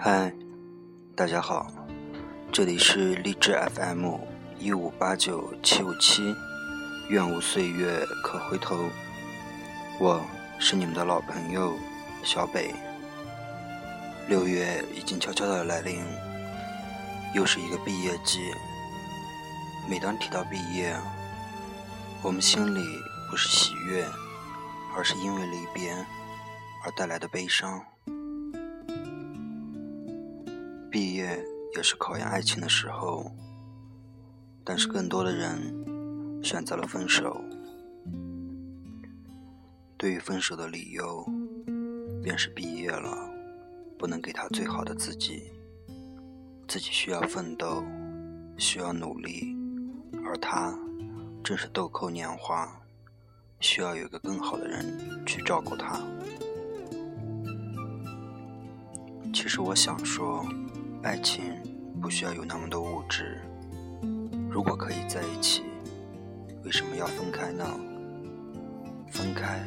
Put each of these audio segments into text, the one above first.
嗨，大家好，这里是励志 FM 一五八九七五七，愿无岁月可回头，我是你们的老朋友小北。六月已经悄悄的来临，又是一个毕业季。每当提到毕业，我们心里不是喜悦，而是因为离别而带来的悲伤。毕业也是考验爱情的时候，但是更多的人选择了分手。对于分手的理由，便是毕业了，不能给他最好的自己，自己需要奋斗，需要努力，而他正是豆蔻年华，需要有个更好的人去照顾他。其实我想说。爱情不需要有那么多物质。如果可以在一起，为什么要分开呢？分开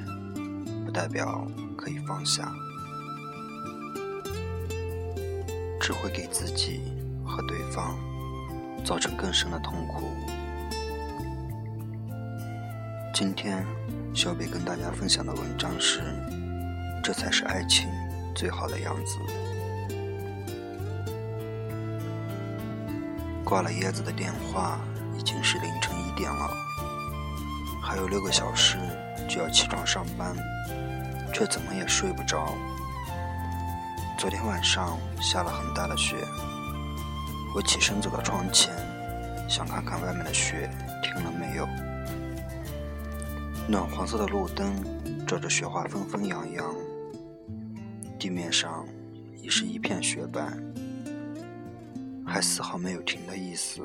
不代表可以放下，只会给自己和对方造成更深的痛苦。今天小北跟大家分享的文章是：这才是爱情最好的样子。挂了椰子的电话，已经是凌晨一点了，还有六个小时就要起床上班，却怎么也睡不着。昨天晚上下了很大的雪，我起身走到窗前，想看看外面的雪停了没有。暖黄色的路灯照着雪花纷纷扬扬，地面上已是一片雪白。还丝毫没有停的意思，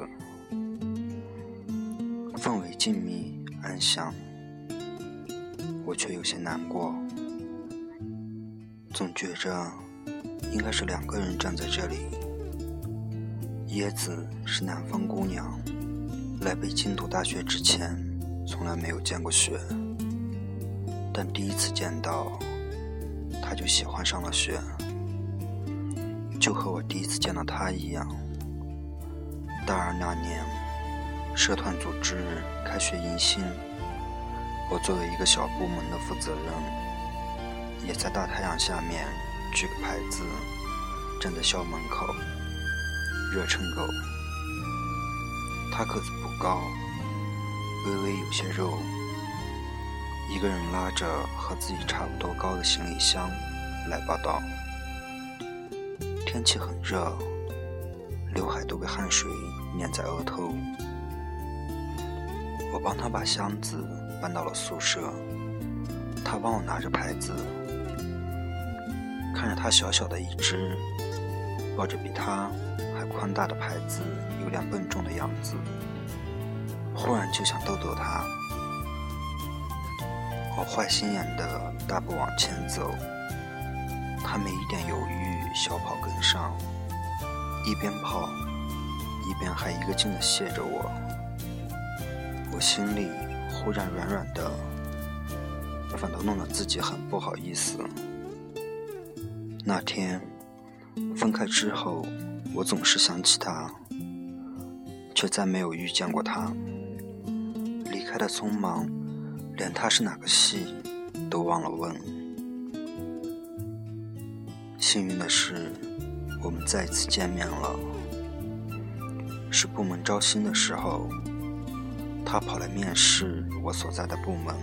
氛围静谧安详，我却有些难过，总觉着应该是两个人站在这里。椰子是南方姑娘，来北京读大学之前从来没有见过雪，但第一次见到，她就喜欢上了雪，就和我第一次见到她一样。大二那年，社团组织开学迎新，我作为一个小部门的负责人，也在大太阳下面举个牌子，站在校门口，热成狗。他个子不高，微微有些肉，一个人拉着和自己差不多高的行李箱来报道。天气很热。刘海都被汗水粘在额头，我帮他把箱子搬到了宿舍，他帮我拿着牌子，看着他小小的一只，抱着比他还宽大的牌子，有点笨重的样子，忽然就想逗逗他，我坏心眼的大步往前走，他没一点犹豫，小跑跟上。一边跑，一边还一个劲的谢着我，我心里忽然软软的，反倒弄得自己很不好意思。那天分开之后，我总是想起他，却再没有遇见过他。离开的匆忙，连他是哪个系都忘了问。幸运的是。我们再次见面了，是部门招新的时候，他跑来面试我所在的部门，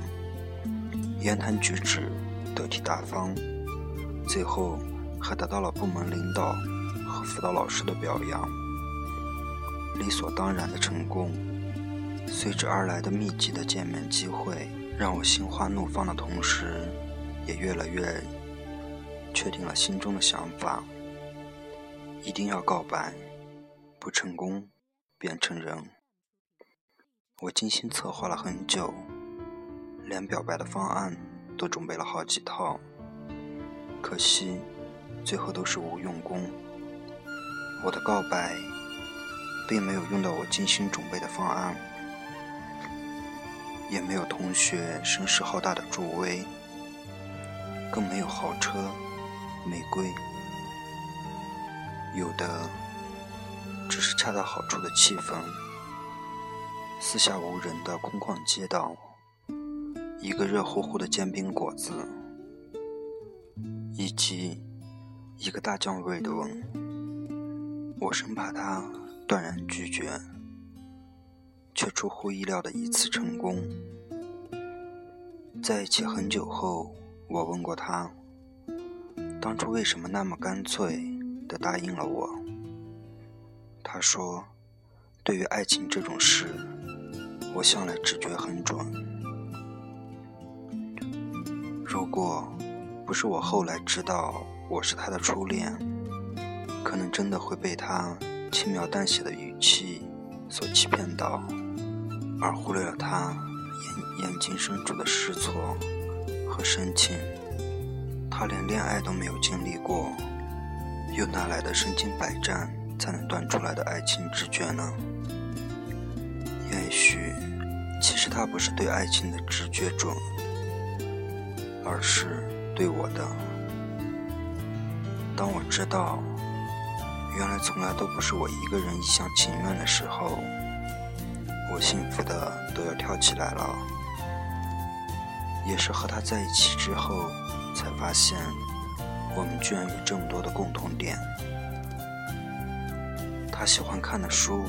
言谈举止得体大方，最后还得到了部门领导和辅导老师的表扬，理所当然的成功，随之而来的密集的见面机会，让我心花怒放的同时，也越来越确定了心中的想法。一定要告白，不成功便成人。我精心策划了很久，连表白的方案都准备了好几套，可惜最后都是无用功。我的告白并没有用到我精心准备的方案，也没有同学声势浩大的助威，更没有豪车、玫瑰。有的只是恰到好处的气氛，四下无人的空旷街道，一个热乎乎的煎饼果子，以及一个大酱味的吻。我生怕他断然拒绝，却出乎意料的一次成功。在一起很久后，我问过他，当初为什么那么干脆？的答应了我。他说：“对于爱情这种事，我向来直觉很准。如果不是我后来知道我是他的初恋，可能真的会被他轻描淡写的语气所欺骗到，而忽略了他眼眼睛深处的失措和深情。他连恋爱都没有经历过。”又哪来的身经百战才能断出来的爱情直觉呢？也许，其实他不是对爱情的直觉准，而是对我的。当我知道，原来从来都不是我一个人一厢情愿的时候，我幸福的都要跳起来了。也是和他在一起之后，才发现。我们居然有这么多的共同点。他喜欢看的书，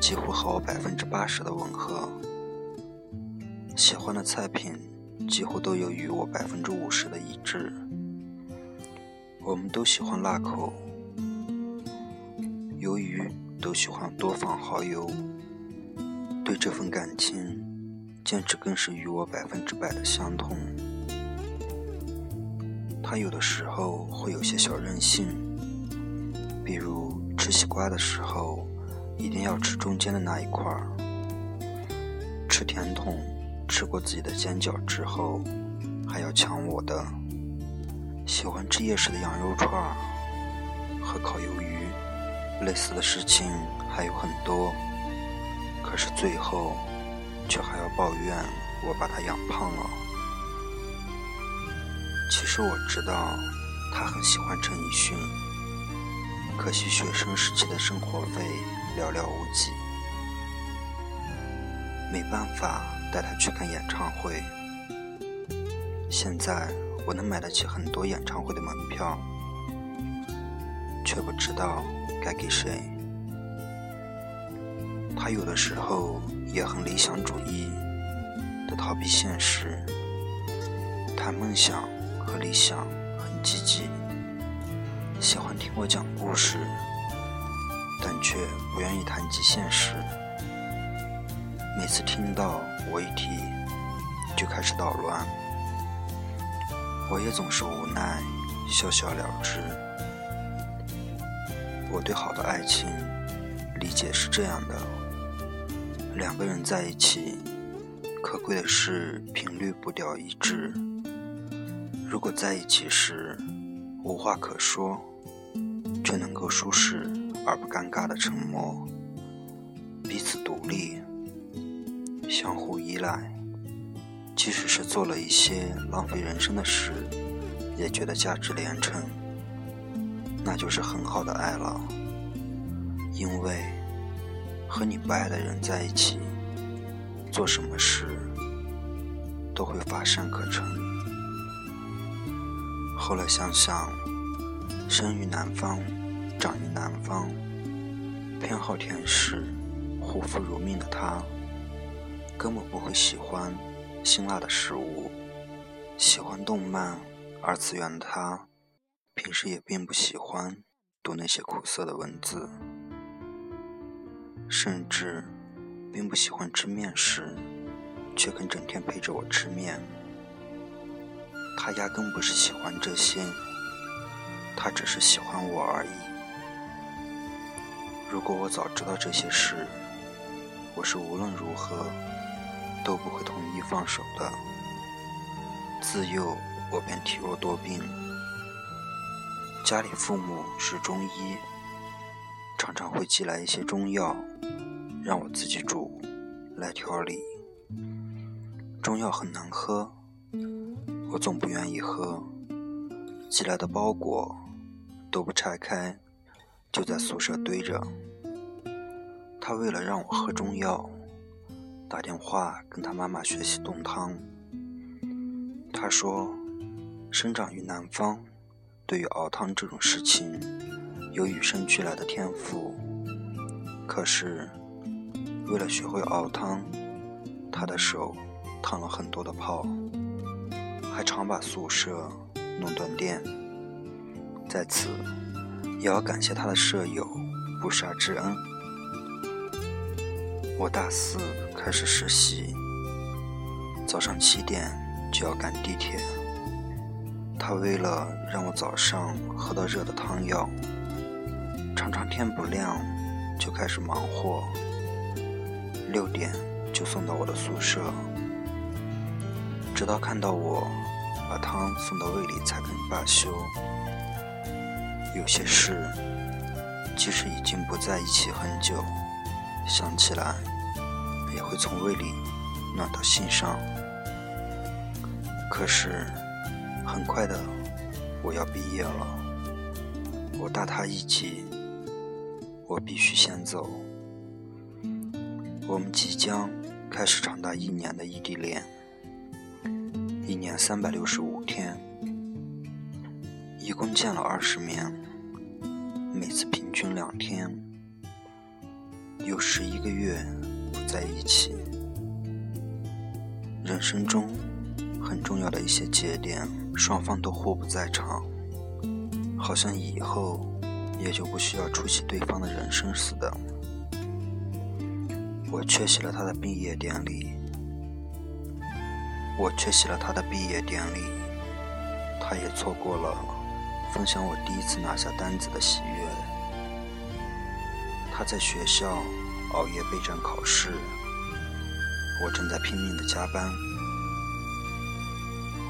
几乎和我百分之八十的吻合；喜欢的菜品，几乎都有与我百分之五十的一致。我们都喜欢辣口，由于都喜欢多放蚝油，对这份感情，简直更是与我百分之百的相同。他有的时候会有些小任性，比如吃西瓜的时候，一定要吃中间的那一块儿；吃甜筒，吃过自己的尖角之后，还要抢我的。喜欢吃夜市的羊肉串儿和烤鱿鱼，类似的事情还有很多。可是最后，却还要抱怨我把他养胖了。其实我知道，他很喜欢陈奕迅，可惜学生时期的生活费寥寥无几，没办法带他去看演唱会。现在我能买得起很多演唱会的门票，却不知道该给谁。他有的时候也很理想主义的逃避现实，谈梦想。和理想很积极，喜欢听我讲故事，但却不愿意谈及现实。每次听到我一提，就开始捣乱。我也总是无奈，笑笑了之。我对好的爱情理解是这样的：两个人在一起，可贵的是频率步调一致。如果在一起时无话可说，却能够舒适而不尴尬的沉默，彼此独立，相互依赖，即使是做了一些浪费人生的事，也觉得价值连城，那就是很好的爱了。因为和你不爱的人在一起，做什么事都会乏善可陈。后来想想，生于南方，长于南方，偏好甜食，护肤如命的他，根本不会喜欢辛辣的食物；喜欢动漫、二次元的他，平时也并不喜欢读那些苦涩的文字，甚至并不喜欢吃面食，却肯整天陪着我吃面。他压根不是喜欢这些，他只是喜欢我而已。如果我早知道这些事，我是无论如何都不会同意放手的。自幼我便体弱多病，家里父母是中医，常常会寄来一些中药，让我自己煮来调理。中药很难喝。我总不愿意喝，寄来的包裹都不拆开，就在宿舍堆着。他为了让我喝中药，打电话跟他妈妈学习炖汤。他说，生长于南方，对于熬汤这种事情有与生俱来的天赋。可是，为了学会熬汤，他的手烫了很多的泡，还常把宿舍弄断电。在此，也要感谢他的舍友不杀之恩。我大四开始实习，早上七点就要赶地铁。他为了让我早上喝到热的汤药，常常天不亮就开始忙活，六点就送到我的宿舍，直到看到我把汤送到胃里才肯罢休。有些事，即使已经不在一起很久。想起来，也会从胃里暖到心上。可是，很快的，我要毕业了。我大他一级，我必须先走。我们即将开始长达一年的异地恋，一年三百六十五天，一共见了二十面，每次平均两天。有十一个月不在一起，人生中很重要的一些节点，双方都互不在场，好像以后也就不需要出席对方的人生似的。我缺席了他的毕业典礼，我缺席了他的毕业典礼，他也错过了分享我第一次拿下单子的喜悦。他在学校熬夜备战考试，我正在拼命的加班。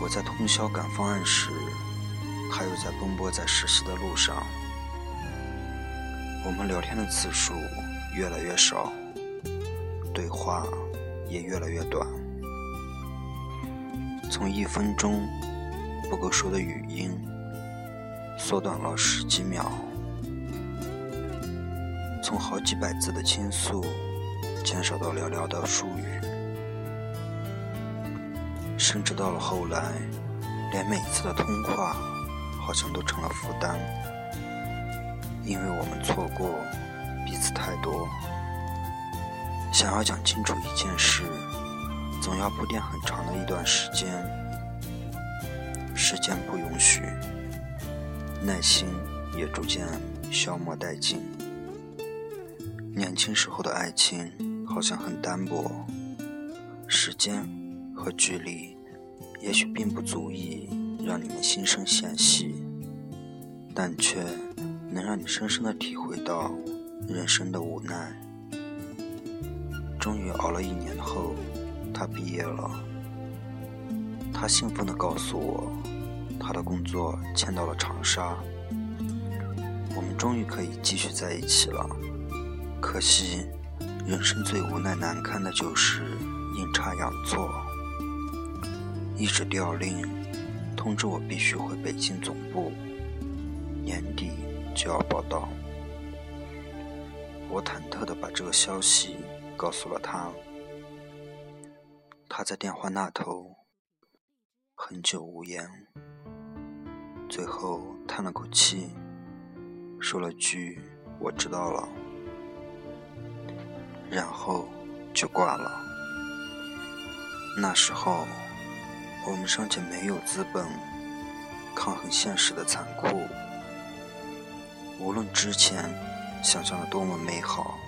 我在通宵赶方案时，他又在奔波在实习的路上。我们聊天的次数越来越少，对话也越来越短，从一分钟不够说的语音，缩短了十几秒。从好几百字的倾诉，减少到寥寥的数语，甚至到了后来，连每次的通话好像都成了负担，因为我们错过彼此太多。想要讲清楚一件事，总要铺垫很长的一段时间，时间不允许，耐心也逐渐消磨殆尽。年轻时候的爱情好像很单薄，时间和距离也许并不足以让你们心生嫌隙，但却能让你深深的体会到人生的无奈。终于熬了一年后，他毕业了，他兴奋地告诉我，他的工作迁到了长沙，我们终于可以继续在一起了。可惜，人生最无奈难堪的就是阴差阳错，一纸调令通知我必须回北京总部，年底就要报到。我忐忑地把这个消息告诉了他，他在电话那头很久无言，最后叹了口气，说了句：“我知道了。”然后就挂了。那时候，我们尚且没有资本抗衡现实的残酷。无论之前想象的多么美好，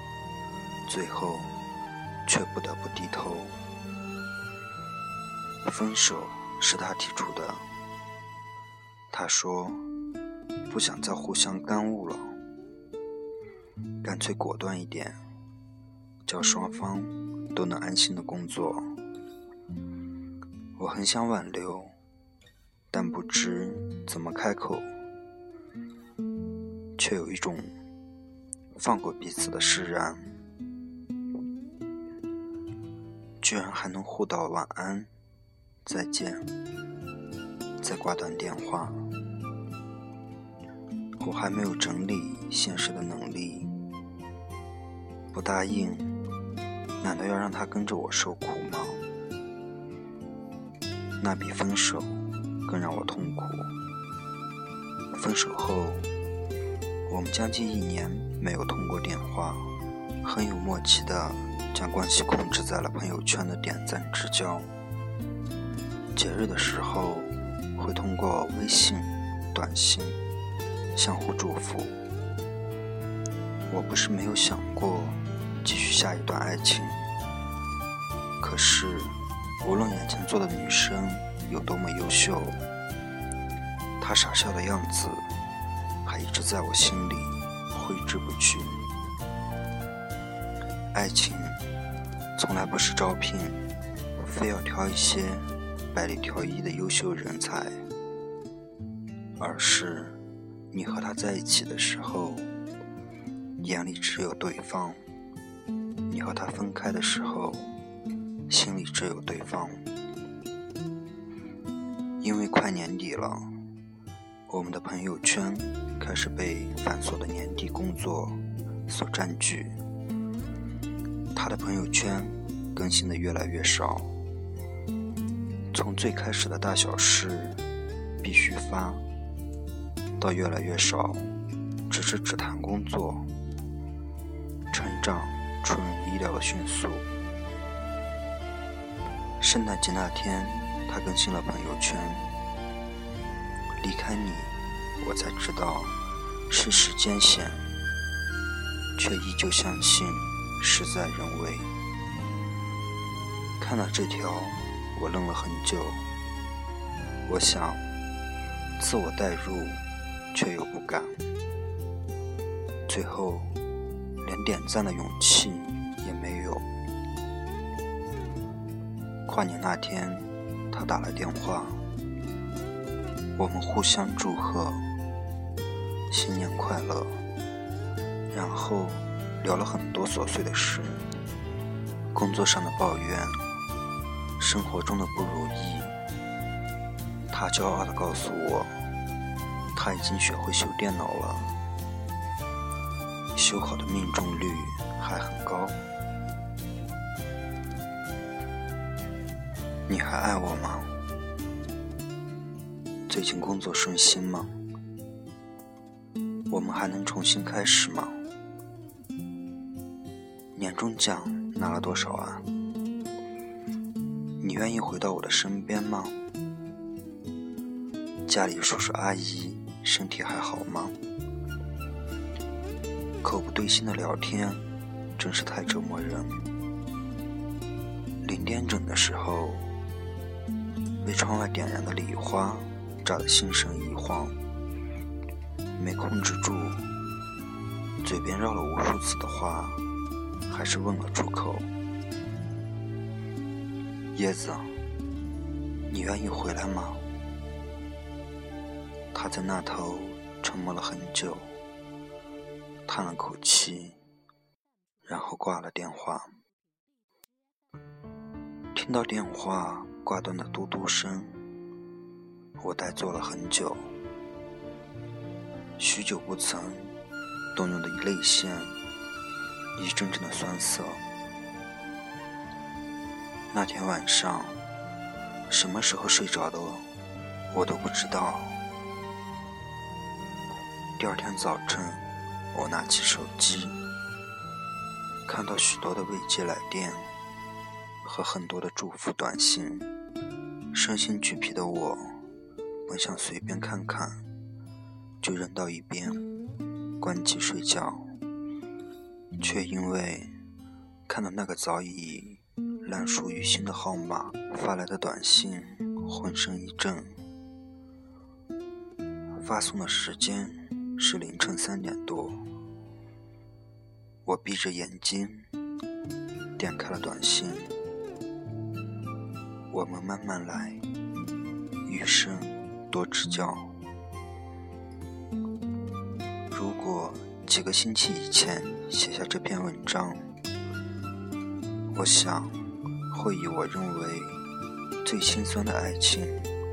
最后却不得不低头。分手是他提出的，他说不想再互相耽误了，干脆果断一点。叫双方都能安心的工作。我很想挽留，但不知怎么开口，却有一种放过彼此的释然。居然还能互道晚安、再见，再挂断电话。我还没有整理现实的能力，不答应，难道要让他跟着我受苦吗？那比分手更让我痛苦。分手后，我们将近一年没有通过电话，很有默契的将关系控制在了朋友圈的点赞之交。节日的时候，会通过微信、短信相互祝福。我不是没有想过继续下一段爱情，可是无论眼前坐的女生有多么优秀。她傻笑的样子，还一直在我心里挥之不去。爱情从来不是招聘，非要挑一些百里挑一的优秀人才，而是你和他在一起的时候，眼里只有对方；你和他分开的时候，心里只有对方。因为快年底了。我们的朋友圈开始被繁琐的年底工作所占据，他的朋友圈更新的越来越少，从最开始的大小事必须发，到越来越少，只是只谈工作，成长出人意料的迅速。圣诞节那天，他更新了朋友圈。离开你，我才知道世事艰险，却依旧相信事在人为。看到这条，我愣了很久。我想自我代入，却又不敢。最后，连点赞的勇气也没有。跨年那天，他打来电话。我们互相祝贺，新年快乐。然后聊了很多琐碎的事，工作上的抱怨，生活中的不如意。他骄傲地告诉我，他已经学会修电脑了，修好的命中率还很高。你还爱我吗？最近工作顺心吗？我们还能重新开始吗？年终奖拿了多少啊？你愿意回到我的身边吗？家里叔叔阿姨身体还好吗？口不对心的聊天真是太折磨人。零点整的时候，被窗外点燃的礼花。炸得心神一慌，没控制住，嘴边绕了无数次的话，还是问了出口：“叶子，你愿意回来吗？”他在那头沉默了很久，叹了口气，然后挂了电话。听到电话挂断的嘟嘟声。我呆坐了很久，许久不曾动用的泪腺，一阵阵的酸涩。那天晚上，什么时候睡着的，我都不知道。第二天早晨，我拿起手机，看到许多的未接来电和很多的祝福短信，身心俱疲的我。本想随便看看，就扔到一边，关机睡觉，却因为看到那个早已烂熟于心的号码发来的短信，浑身一震。发送的时间是凌晨三点多，我闭着眼睛点开了短信：“我们慢慢来，余生。”多指教。如果几个星期以前写下这篇文章，我想会以我认为最心酸的爱情，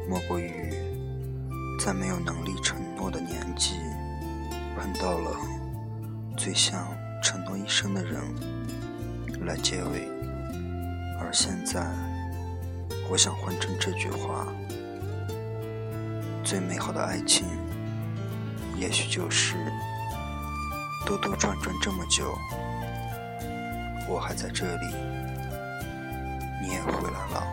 莫过于在没有能力承诺的年纪碰到了最想承诺一生的人来结尾，而现在，我想换成这句话：最美好的爱情，也许就是兜兜转转这么久，我还在这里，你也回来了。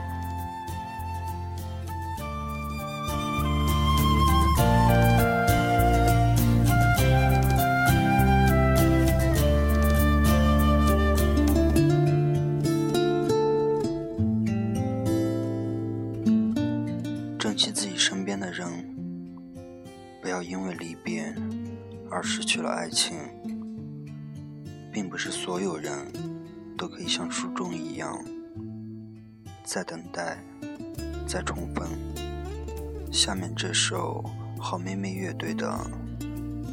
珍惜自己身边的人，不要因为离别而失去了爱情。并不是所有人都可以像书中一样，在等待，在重逢。下面这首好妹妹乐队的《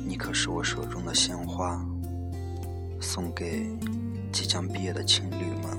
你可是我手中的鲜花》，送给即将毕业的情侣们。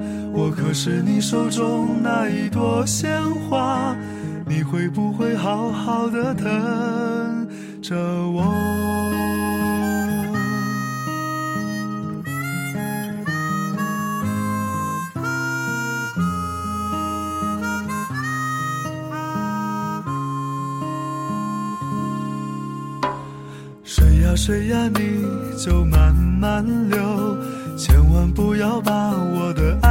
我可是你手中那一朵鲜花，你会不会好好的等着我？水呀水呀，你就慢慢流。千万不要把我的爱